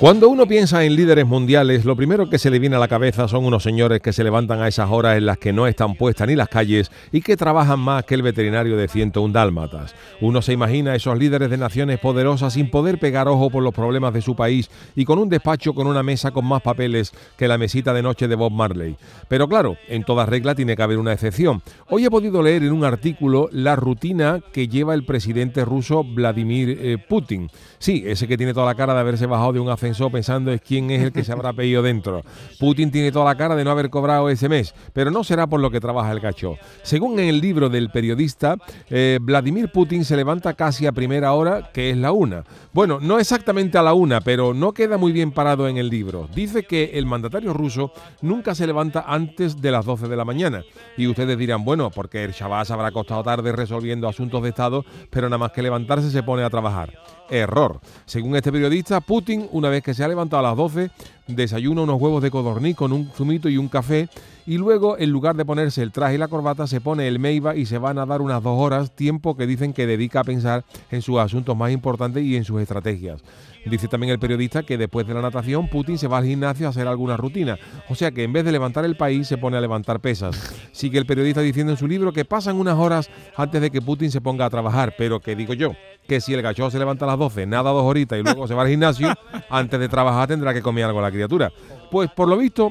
Cuando uno piensa en líderes mundiales, lo primero que se le viene a la cabeza son unos señores que se levantan a esas horas en las que no están puestas ni las calles y que trabajan más que el veterinario de 101 dálmatas. Uno se imagina a esos líderes de naciones poderosas sin poder pegar ojo por los problemas de su país y con un despacho con una mesa con más papeles que la mesita de noche de Bob Marley. Pero claro, en toda regla tiene que haber una excepción. Hoy he podido leer en un artículo la rutina que lleva el presidente ruso Vladimir eh, Putin. Sí, ese que tiene toda la cara de haberse bajado de un pensando es quién es el que se habrá pedido dentro. Putin tiene toda la cara de no haber cobrado ese mes, pero no será por lo que trabaja el gacho. Según en el libro del periodista, eh, Vladimir Putin se levanta casi a primera hora, que es la una. Bueno, no exactamente a la una, pero no queda muy bien parado en el libro. Dice que el mandatario ruso nunca se levanta antes de las 12 de la mañana. Y ustedes dirán, bueno, porque el Shabbat habrá costado tarde resolviendo asuntos de Estado, pero nada más que levantarse se pone a trabajar. Error. Según este periodista, Putin, una vez que se ha levantado a las 12, desayuna unos huevos de codorní con un zumito y un café y luego, en lugar de ponerse el traje y la corbata, se pone el Meiba y se van a dar unas dos horas, tiempo que dicen que dedica a pensar en sus asuntos más importantes y en sus estrategias. Dice también el periodista que después de la natación Putin se va al gimnasio a hacer alguna rutina. O sea que en vez de levantar el país se pone a levantar pesas. Sigue el periodista diciendo en su libro que pasan unas horas antes de que Putin se ponga a trabajar. Pero que digo yo, que si el gacho se levanta a las 12, nada dos horitas y luego se va al gimnasio, antes de trabajar tendrá que comer algo la criatura. Pues por lo visto,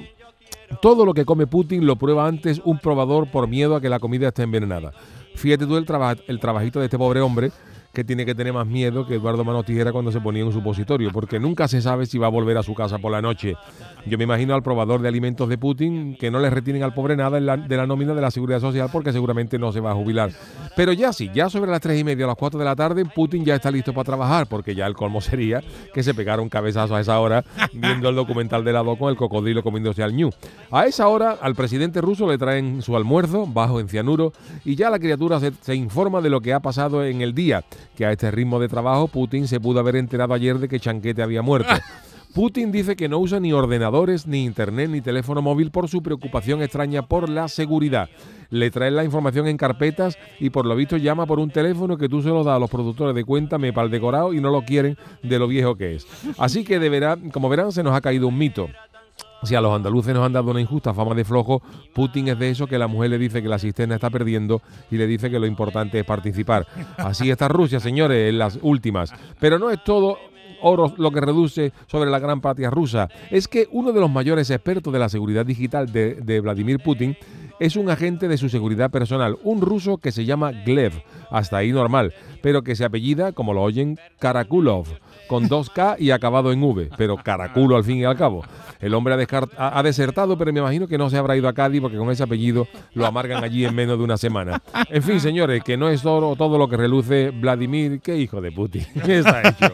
todo lo que come Putin lo prueba antes un probador por miedo a que la comida esté envenenada. Fíjate tú el, el trabajito de este pobre hombre que tiene que tener más miedo que Eduardo Manos Tijera cuando se ponía un supositorio, porque nunca se sabe si va a volver a su casa por la noche. Yo me imagino al probador de alimentos de Putin que no le retienen al pobre nada de la nómina de la seguridad social porque seguramente no se va a jubilar. Pero ya sí, ya sobre las tres y media a las cuatro de la tarde, Putin ya está listo para trabajar, porque ya el colmo sería que se pegara un cabezazo a esa hora viendo el documental de lado con el cocodrilo comiéndose al ñu. A esa hora al presidente ruso le traen su almuerzo bajo en cianuro y ya la criatura se, se informa de lo que ha pasado en el día que a este ritmo de trabajo Putin se pudo haber enterado ayer de que Chanquete había muerto. Putin dice que no usa ni ordenadores, ni internet, ni teléfono móvil por su preocupación extraña por la seguridad. Le traen la información en carpetas y por lo visto llama por un teléfono que tú se lo das a los productores de cuenta, me el decorado y no lo quieren de lo viejo que es. Así que deberá, como verán, se nos ha caído un mito. Si a los andaluces nos han dado una injusta fama de flojo, Putin es de eso que la mujer le dice que la cisterna está perdiendo y le dice que lo importante es participar. Así está Rusia, señores, en las últimas. Pero no es todo oro lo que reduce sobre la gran patria rusa. Es que uno de los mayores expertos de la seguridad digital de, de Vladimir Putin es un agente de su seguridad personal, un ruso que se llama Glev, hasta ahí normal, pero que se apellida, como lo oyen, Karakulov, con dos K y acabado en V, pero Caraculo al fin y al cabo. El hombre ha, ha, desertado, pero me imagino que no se habrá ido a Cádiz porque con ese apellido lo amargan allí en menos de una semana. En fin, señores, que no es todo, todo lo que reluce Vladimir, qué hijo de puti. ¿Qué está hecho?